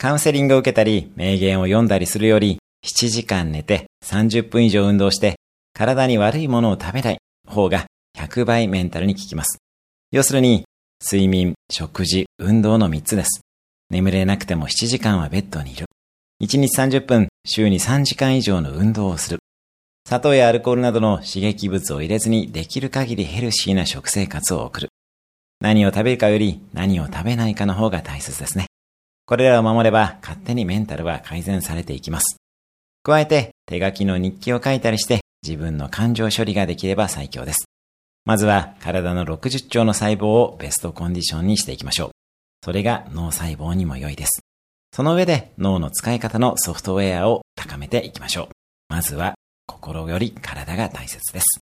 カウンセリングを受けたり、名言を読んだりするより、7時間寝て30分以上運動して、体に悪いものを食べない方が100倍メンタルに効きます。要するに、睡眠、食事、運動の3つです。眠れなくても7時間はベッドにいる。1日30分、週に3時間以上の運動をする。砂糖やアルコールなどの刺激物を入れずにできる限りヘルシーな食生活を送る。何を食べるかより何を食べないかの方が大切ですね。これらを守れば勝手にメンタルは改善されていきます。加えて手書きの日記を書いたりして自分の感情処理ができれば最強です。まずは体の60兆の細胞をベストコンディションにしていきましょう。それが脳細胞にも良いです。その上で脳の使い方のソフトウェアを高めていきましょう。まずは心より体が大切です。